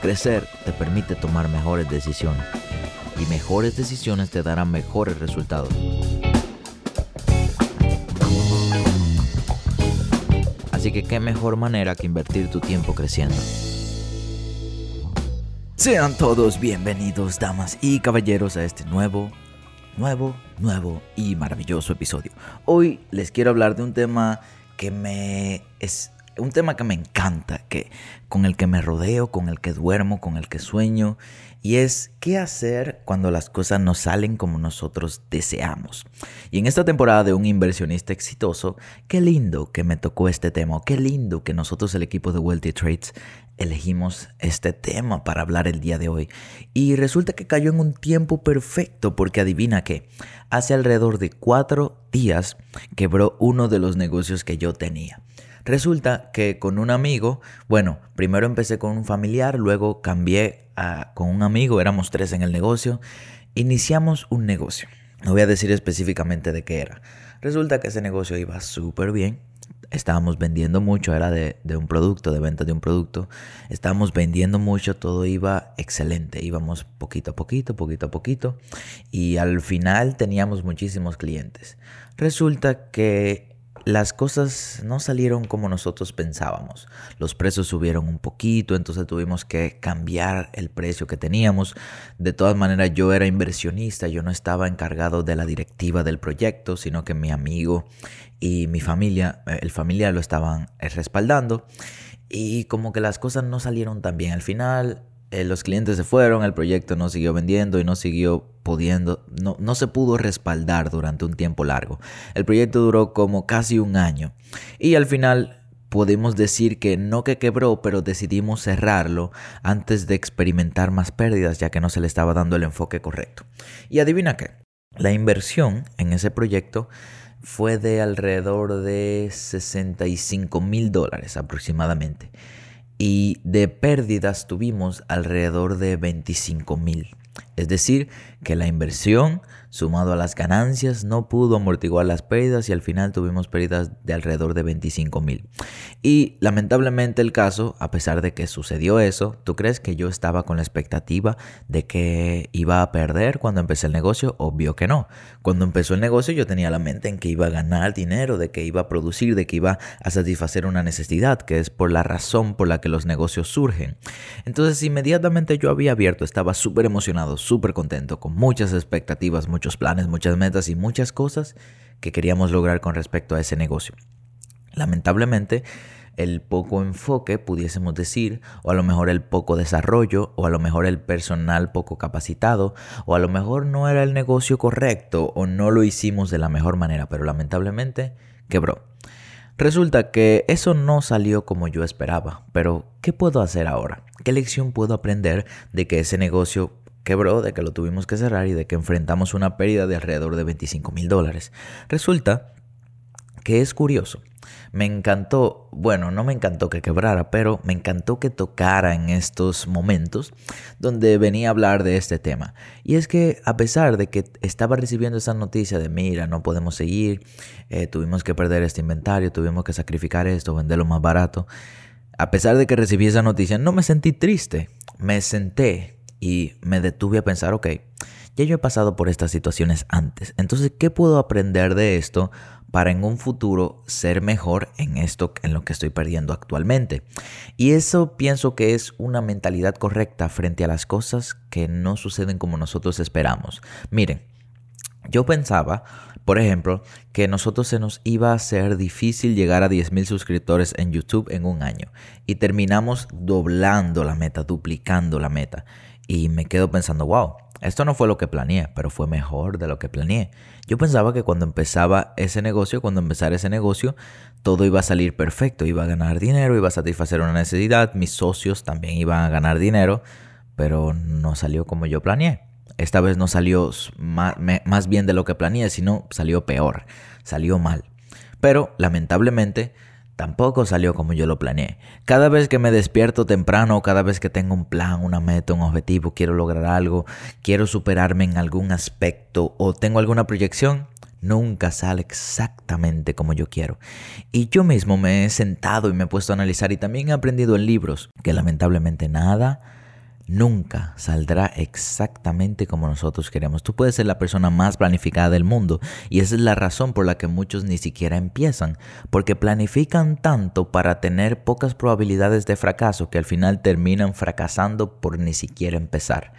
Crecer te permite tomar mejores decisiones y mejores decisiones te darán mejores resultados. Así que qué mejor manera que invertir tu tiempo creciendo. Sean todos bienvenidos, damas y caballeros, a este nuevo, nuevo, nuevo y maravilloso episodio. Hoy les quiero hablar de un tema que me es un tema que me encanta, que, con el que me rodeo, con el que duermo, con el que sueño, y es qué hacer cuando las cosas no salen como nosotros deseamos. Y en esta temporada de un inversionista exitoso, qué lindo que me tocó este tema, qué lindo que nosotros el equipo de Wealthy Trades elegimos este tema para hablar el día de hoy. Y resulta que cayó en un tiempo perfecto porque adivina que hace alrededor de cuatro días quebró uno de los negocios que yo tenía. Resulta que con un amigo, bueno, primero empecé con un familiar, luego cambié con un amigo, éramos tres en el negocio, iniciamos un negocio. No voy a decir específicamente de qué era. Resulta que ese negocio iba súper bien. Estábamos vendiendo mucho, era de, de, un producto, de venta de un producto. Estábamos vendiendo mucho, todo iba excelente. Íbamos poquito a poquito, poquito a poquito. Y al final teníamos muchísimos clientes. Resulta que las cosas no salieron como nosotros pensábamos. Los precios subieron un poquito, entonces tuvimos que cambiar el precio que teníamos. De todas maneras, yo era inversionista, yo no estaba encargado de la directiva del proyecto, sino que mi amigo y mi familia, eh, el familiar lo estaban eh, respaldando. Y como que las cosas no salieron tan bien. Al final eh, los clientes se fueron, el proyecto no siguió vendiendo y no siguió pudiendo, no, no se pudo respaldar durante un tiempo largo. El proyecto duró como casi un año y al final podemos decir que no que quebró, pero decidimos cerrarlo antes de experimentar más pérdidas ya que no se le estaba dando el enfoque correcto. Y adivina qué, la inversión en ese proyecto fue de alrededor de 65 mil dólares aproximadamente y de pérdidas tuvimos alrededor de 25 mil. Es decir, que la inversión sumado a las ganancias no pudo amortiguar las pérdidas y al final tuvimos pérdidas de alrededor de 25 mil. Y lamentablemente el caso, a pesar de que sucedió eso, ¿tú crees que yo estaba con la expectativa de que iba a perder cuando empecé el negocio? Obvio que no. Cuando empezó el negocio yo tenía la mente en que iba a ganar dinero, de que iba a producir, de que iba a satisfacer una necesidad, que es por la razón por la que los negocios surgen. Entonces inmediatamente yo había abierto, estaba súper emocionado, súper contento, con muchas expectativas, muchos planes, muchas metas y muchas cosas que queríamos lograr con respecto a ese negocio. Lamentablemente, el poco enfoque, pudiésemos decir, o a lo mejor el poco desarrollo, o a lo mejor el personal poco capacitado, o a lo mejor no era el negocio correcto, o no lo hicimos de la mejor manera, pero lamentablemente quebró. Resulta que eso no salió como yo esperaba, pero ¿qué puedo hacer ahora? ¿Qué lección puedo aprender de que ese negocio quebró, de que lo tuvimos que cerrar y de que enfrentamos una pérdida de alrededor de 25 mil dólares. Resulta que es curioso. Me encantó, bueno, no me encantó que quebrara, pero me encantó que tocara en estos momentos donde venía a hablar de este tema. Y es que a pesar de que estaba recibiendo esa noticia de, mira, no podemos seguir, eh, tuvimos que perder este inventario, tuvimos que sacrificar esto, venderlo más barato, a pesar de que recibí esa noticia, no me sentí triste, me senté y me detuve a pensar, ok, ya yo he pasado por estas situaciones antes, entonces, ¿qué puedo aprender de esto para en un futuro ser mejor en esto, en lo que estoy perdiendo actualmente? Y eso pienso que es una mentalidad correcta frente a las cosas que no suceden como nosotros esperamos. Miren, yo pensaba, por ejemplo, que nosotros se nos iba a hacer difícil llegar a 10.000 suscriptores en YouTube en un año y terminamos doblando la meta, duplicando la meta. Y me quedo pensando, wow, esto no fue lo que planeé, pero fue mejor de lo que planeé. Yo pensaba que cuando empezaba ese negocio, cuando empezara ese negocio, todo iba a salir perfecto, iba a ganar dinero, iba a satisfacer una necesidad, mis socios también iban a ganar dinero, pero no salió como yo planeé. Esta vez no salió más, bien de lo que planeé, sino salió peor, salió mal. Pero lamentablemente tampoco salió como yo lo planeé. Cada vez que me despierto temprano, cada vez que tengo un plan, una meta, un objetivo, quiero lograr algo, quiero superarme en algún aspecto o tengo alguna proyección, nunca sale exactamente como yo quiero. Y yo mismo me he sentado y me he puesto a analizar y también he aprendido en libros que lamentablemente nada nunca saldrá exactamente como nosotros queremos. Tú puedes ser la persona más planificada del mundo y esa es la razón por la que muchos ni siquiera empiezan, porque planifican tanto para tener pocas probabilidades de fracaso que al final terminan fracasando por ni siquiera empezar.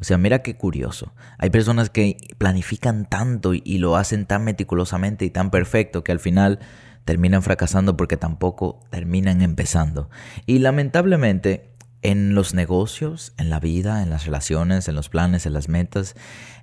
O sea, mira qué curioso. Hay personas que planifican tanto y lo hacen tan meticulosamente y tan perfecto que al final terminan fracasando porque tampoco terminan empezando. Y lamentablemente en los negocios, en la vida, en las relaciones, en los planes, en las metas,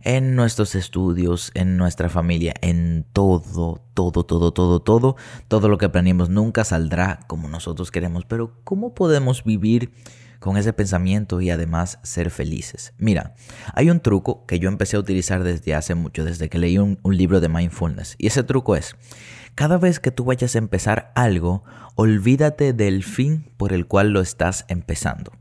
en nuestros estudios, en nuestra familia, en todo, todo, todo, todo, todo, todo lo que planeemos nunca saldrá como nosotros queremos. Pero ¿cómo podemos vivir con ese pensamiento y además ser felices? Mira, hay un truco que yo empecé a utilizar desde hace mucho, desde que leí un, un libro de mindfulness. Y ese truco es, cada vez que tú vayas a empezar algo, olvídate del fin por el cual lo estás empezando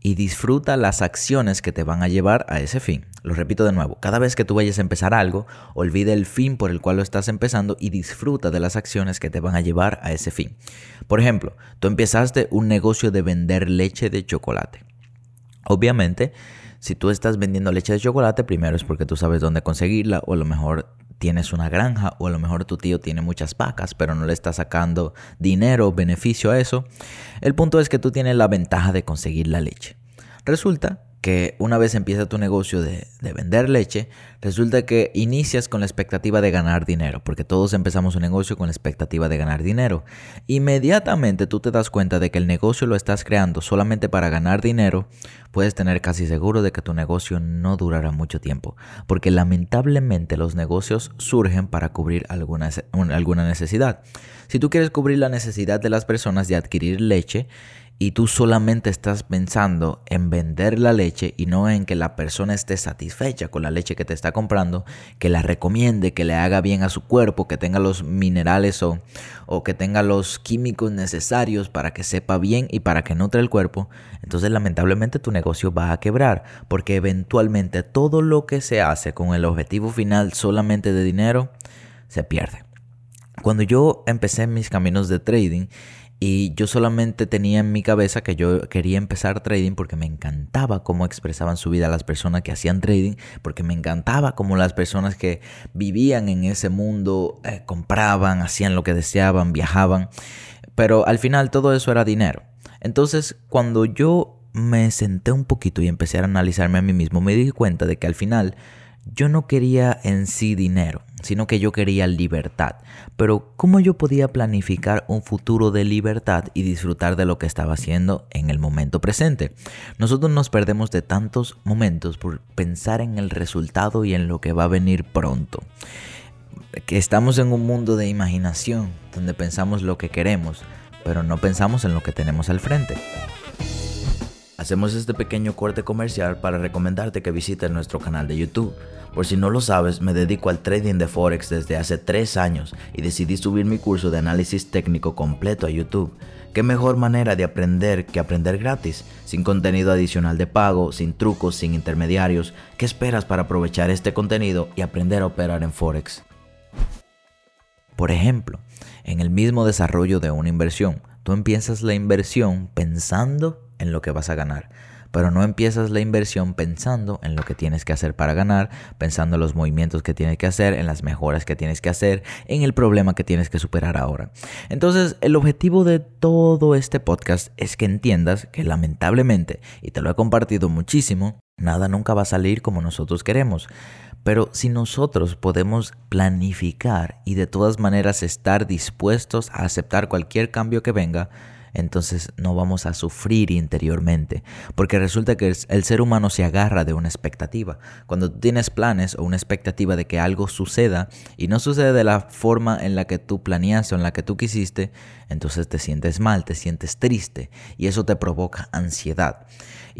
y disfruta las acciones que te van a llevar a ese fin. Lo repito de nuevo, cada vez que tú vayas a empezar algo, olvida el fin por el cual lo estás empezando y disfruta de las acciones que te van a llevar a ese fin. Por ejemplo, tú empezaste un negocio de vender leche de chocolate. Obviamente, si tú estás vendiendo leche de chocolate, primero es porque tú sabes dónde conseguirla o a lo mejor tienes una granja o a lo mejor tu tío tiene muchas vacas, pero no le está sacando dinero o beneficio a eso. El punto es que tú tienes la ventaja de conseguir la leche. Resulta que una vez empieza tu negocio de, vender leche, resulta que inicias con la expectativa de ganar dinero, porque todos empezamos un negocio con la expectativa de ganar dinero. Inmediatamente tú te das cuenta de que el negocio lo estás creando solamente para ganar dinero, puedes tener casi seguro de que tu negocio no durará mucho tiempo, porque lamentablemente los negocios surgen para cubrir alguna, alguna necesidad. Si tú quieres cubrir la necesidad de las personas de adquirir leche, y tú solamente estás pensando en vender la leche y no en que la persona esté satisfecha con la leche que te está comprando, que la recomiende, que le haga bien a su cuerpo, que tenga los minerales o, que tenga los químicos necesarios para que sepa bien y para que nutre el cuerpo, entonces lamentablemente tu negocio va a quebrar, porque eventualmente todo lo que se hace con el objetivo final solamente de dinero se pierde. Cuando yo empecé mis caminos de trading, y yo solamente tenía en mi cabeza que yo quería empezar trading porque me encantaba cómo expresaban su vida las personas que hacían trading, porque me encantaba cómo las personas que vivían en ese mundo eh, compraban, hacían lo que deseaban, viajaban. Pero al final todo eso era dinero. Entonces cuando yo me senté un poquito y empecé a analizarme a mí mismo, me di cuenta de que al final yo no quería en sí dinero, sino que yo quería libertad. Pero ¿cómo yo podía planificar un futuro de libertad y disfrutar de lo que estaba haciendo en el momento presente? Nosotros nos perdemos de tantos momentos por pensar en el resultado y en lo que va a venir pronto. Que estamos en un mundo de imaginación donde pensamos lo que queremos, pero no pensamos en lo que tenemos al frente. Hacemos este pequeño corte comercial para recomendarte que visites nuestro canal de YouTube por si no lo sabes, me dedico al trading de Forex desde hace 3 años y decidí subir mi curso de análisis técnico completo a YouTube. ¿Qué mejor manera de aprender que aprender gratis? Sin contenido adicional de pago, sin trucos, sin intermediarios. ¿Qué esperas para aprovechar este contenido y aprender a operar en Forex? Por ejemplo, en el mismo desarrollo de una inversión, tú empiezas la inversión pensando en lo que vas a ganar pero no empiezas la inversión pensando en lo que tienes que hacer para ganar, pensando en los movimientos que tienes que hacer, en las mejoras que tienes que hacer, en el problema que tienes que superar ahora. Entonces, el objetivo de todo este podcast es que entiendas que lamentablemente, y te lo he compartido muchísimo, nada nunca va a salir como nosotros queremos. Pero si nosotros podemos planificar y de todas maneras estar dispuestos a aceptar cualquier cambio que venga, entonces no vamos a sufrir interiormente, porque resulta que el ser humano se agarra de una expectativa. Cuando tú tienes planes o una expectativa de que algo suceda y no sucede de la forma en la que tú planeaste o en la que tú quisiste, entonces te sientes mal, te sientes triste y eso te provoca ansiedad.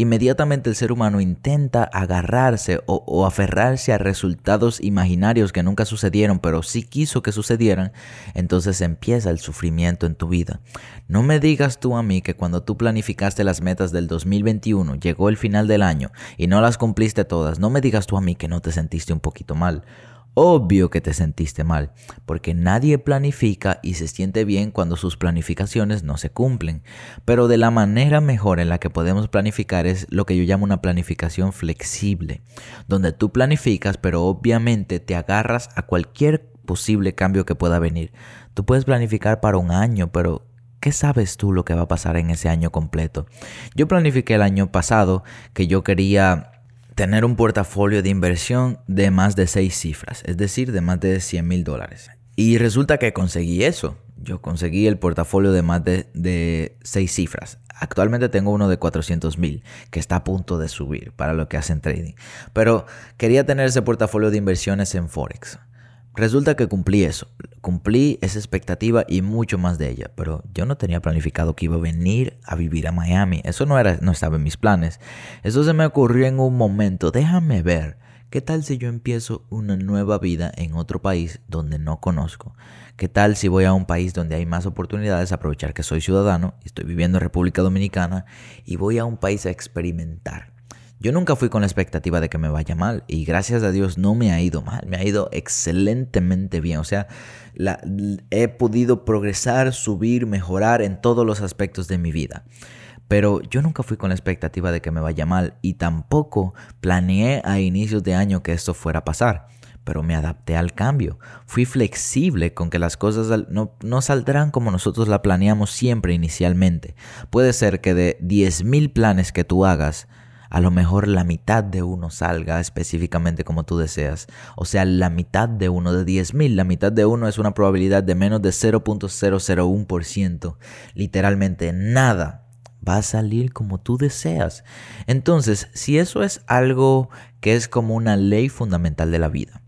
Inmediatamente el ser humano intenta agarrarse o, aferrarse a resultados imaginarios que nunca sucedieron, pero sí quiso que sucedieran, entonces empieza el sufrimiento en tu vida. No me digas tú a mí que cuando tú planificaste las metas del 2021, llegó el final del año y no las cumpliste todas, no me digas tú a mí que no te sentiste un poquito mal. Obvio que te sentiste mal, porque nadie planifica y se siente bien cuando sus planificaciones no se cumplen. Pero de la manera mejor en la que podemos planificar es lo que yo llamo una planificación flexible, donde tú planificas pero obviamente te agarras a cualquier posible cambio que pueda venir. Tú puedes planificar para un año, pero ¿Qué sabes tú lo que va a pasar en ese año completo? Yo planifiqué el año pasado que yo quería tener un portafolio de inversión de más de seis cifras, es decir, de más de 100 mil dólares. Y resulta que conseguí eso. Yo conseguí el portafolio de más de, de seis cifras. Actualmente tengo uno de 400 mil que está a punto de subir para lo que hacen trading. Pero quería tener ese portafolio de inversiones en Forex. Resulta que cumplí eso, cumplí esa expectativa y mucho más de ella, pero yo no tenía planificado que iba a venir a vivir a Miami, eso no, era, no estaba en mis planes, eso se me ocurrió en un momento, déjame ver, ¿qué tal si yo empiezo una nueva vida en otro país donde no conozco? ¿Qué tal si voy a un país donde hay más oportunidades, aprovechar que soy ciudadano, estoy viviendo en República Dominicana y voy a un país a experimentar? Yo nunca fui con la expectativa de que me vaya mal y gracias a Dios no me ha ido mal, me ha ido excelentemente bien. O sea, he podido progresar, subir, mejorar en todos los aspectos de mi vida. Pero yo nunca fui con la expectativa de que me vaya mal y tampoco planeé a inicios de año que esto fuera a pasar. Pero me adapté al cambio. Fui flexible con que las cosas no, no saldrán como nosotros la planeamos siempre inicialmente. Puede ser que de 10.000 planes que tú hagas, a lo mejor la mitad de uno salga específicamente como tú deseas. O sea, la mitad de uno de 10.000, la mitad de uno es una probabilidad de menos de 0.001%. Literalmente nada va a salir como tú deseas. Entonces, si eso es algo que es como una ley fundamental de la vida,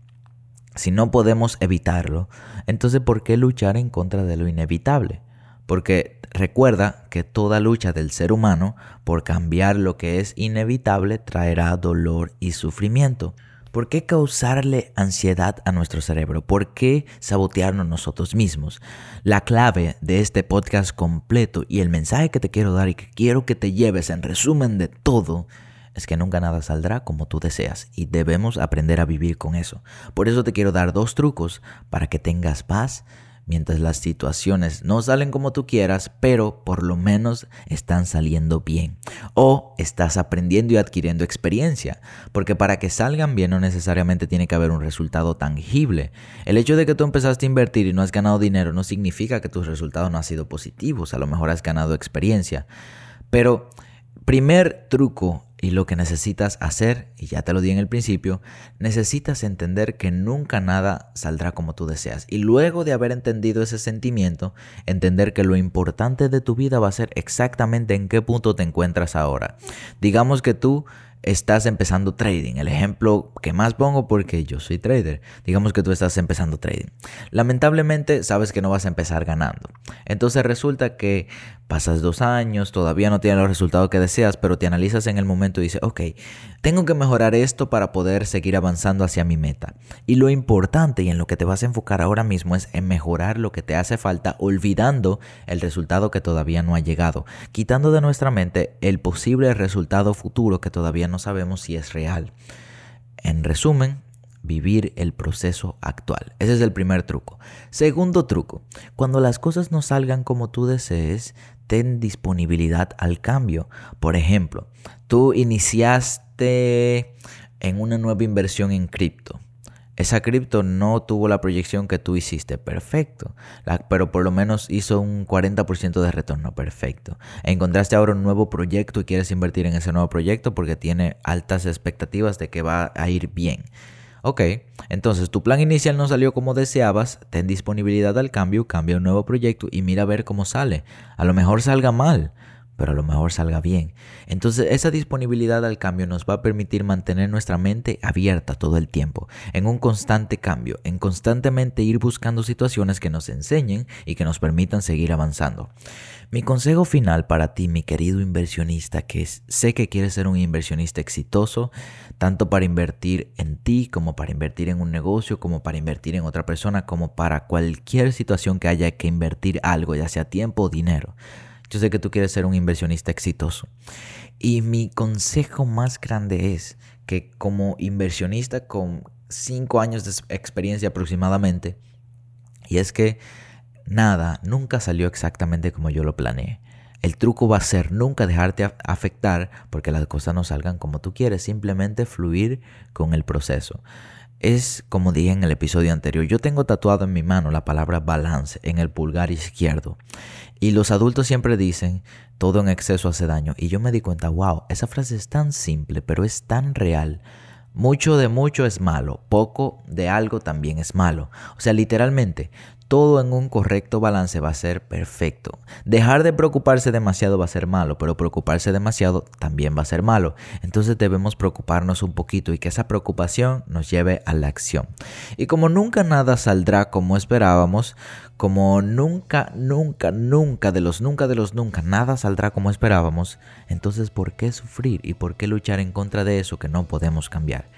si no podemos evitarlo, entonces ¿por qué luchar en contra de lo inevitable? Porque recuerda que toda lucha del ser humano por cambiar lo que es inevitable traerá dolor y sufrimiento. ¿Por qué causarle ansiedad a nuestro cerebro? ¿Por qué sabotearnos nosotros mismos? La clave de este podcast completo y el mensaje que te quiero dar y que quiero que te lleves en resumen de todo es que nunca nada saldrá como tú deseas y debemos aprender a vivir con eso. Por eso te quiero dar dos trucos para que tengas paz mientras las situaciones no salen como tú quieras, pero por lo menos están saliendo bien. O estás aprendiendo y adquiriendo experiencia, porque para que salgan bien no necesariamente tiene que haber un resultado tangible. El hecho de que tú empezaste a invertir y no has ganado dinero no significa que tus resultados no han sido positivos, a lo mejor has ganado experiencia. Pero primer truco y lo que necesitas hacer, y ya te lo di en el principio, necesitas entender que nunca nada saldrá como tú deseas. Y luego de haber entendido ese sentimiento, entender que lo importante de tu vida va a ser exactamente en qué punto te encuentras ahora. Digamos que tú estás empezando trading. El ejemplo que más pongo porque yo soy trader. Digamos que tú estás empezando trading. Lamentablemente sabes que no vas a empezar ganando. Entonces resulta que pasas dos años, todavía no tienes los resultados que deseas, pero te analizas en el momento y dices, ok, tengo que mejorar esto para poder seguir avanzando hacia mi meta. Y lo importante y en lo que te vas a enfocar ahora mismo es en mejorar lo que te hace falta, olvidando el resultado que todavía no ha llegado, quitando de nuestra mente el posible resultado futuro que todavía no sabemos si es real. En resumen, vivir el proceso actual. Ese es el primer truco. Segundo truco, cuando las cosas no salgan como tú desees, ten disponibilidad al cambio. Por ejemplo, tú iniciaste en una nueva inversión en cripto. Esa cripto no tuvo la proyección que tú hiciste, perfecto. pero por lo menos hizo un 40% de retorno, perfecto. Encontraste ahora un nuevo proyecto y quieres invertir en ese nuevo proyecto porque tiene altas expectativas de que va a ir bien. Ok, entonces tu plan inicial no salió como deseabas, ten disponibilidad al cambio, cambia un nuevo proyecto y mira a ver cómo sale. A lo mejor salga mal, pero a lo mejor salga bien. Entonces esa disponibilidad al cambio nos va a permitir mantener nuestra mente abierta todo el tiempo, en un constante cambio, en constantemente ir buscando situaciones que nos enseñen y que nos permitan seguir avanzando. Mi consejo final para ti, mi querido inversionista, que sé que quieres ser un inversionista exitoso, tanto para invertir en ti como para invertir en un negocio, como para invertir en otra persona, como para cualquier situación que haya que invertir algo, ya sea tiempo o dinero. Yo sé que tú quieres ser un inversionista exitoso. Y mi consejo más grande es que como inversionista con cinco años de experiencia aproximadamente, y es que nada, nunca salió exactamente como yo lo planeé. El truco va a ser nunca dejarte afectar porque las cosas no salgan como tú quieres, simplemente fluir con el proceso. Es como dije en el episodio anterior, yo tengo tatuado en mi mano la palabra balance en el pulgar izquierdo. Y los adultos siempre dicen, todo en exceso hace daño. Y yo me di cuenta, wow, esa frase es tan simple, pero es tan real. Mucho de mucho es malo, poco de algo también es malo. O sea, literalmente, todo en un correcto balance va a ser perfecto. Dejar de preocuparse demasiado va a ser malo, pero preocuparse demasiado también va a ser malo. Entonces debemos preocuparnos un poquito y que esa preocupación nos lleve a la acción. Y como nunca nada saldrá como esperábamos, como nunca, nunca, nunca de los nunca de los nunca nada saldrá como esperábamos, entonces ¿por qué sufrir y por qué luchar en contra de eso que no podemos cambiar?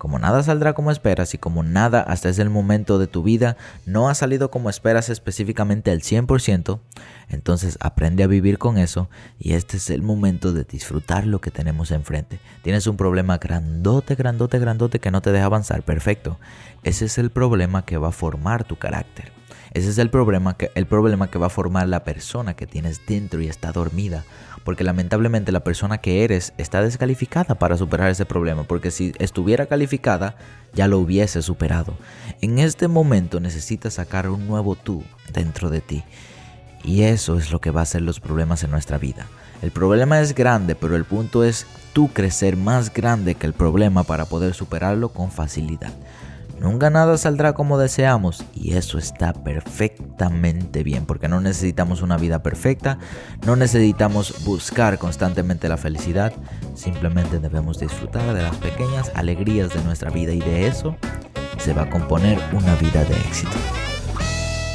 Como nada saldrá como esperas y como nada hasta ese momento de tu vida no ha salido como esperas específicamente al 100%, entonces aprende a vivir con eso y este es el momento de disfrutar lo que tenemos enfrente. Tienes un problema grandote, grandote, grandote que no te deja avanzar, perfecto. Ese es el problema que va a formar tu carácter. Ese es el problema que, el problema que va a formar la persona que tienes dentro y está dormida porque lamentablemente la persona que eres está descalificada para superar ese problema, porque si estuviera calificada ya lo hubiese superado. En este momento necesitas sacar un nuevo tú dentro de ti. Y eso es lo que va a ser los problemas en nuestra vida. El problema es grande, pero el punto es tú crecer más grande que el problema para poder superarlo con facilidad. Nunca nada saldrá como deseamos y eso está perfectamente bien porque no necesitamos una vida perfecta, no necesitamos buscar constantemente la felicidad, simplemente debemos disfrutar de las pequeñas alegrías de nuestra vida y de eso se va a componer una vida de éxito.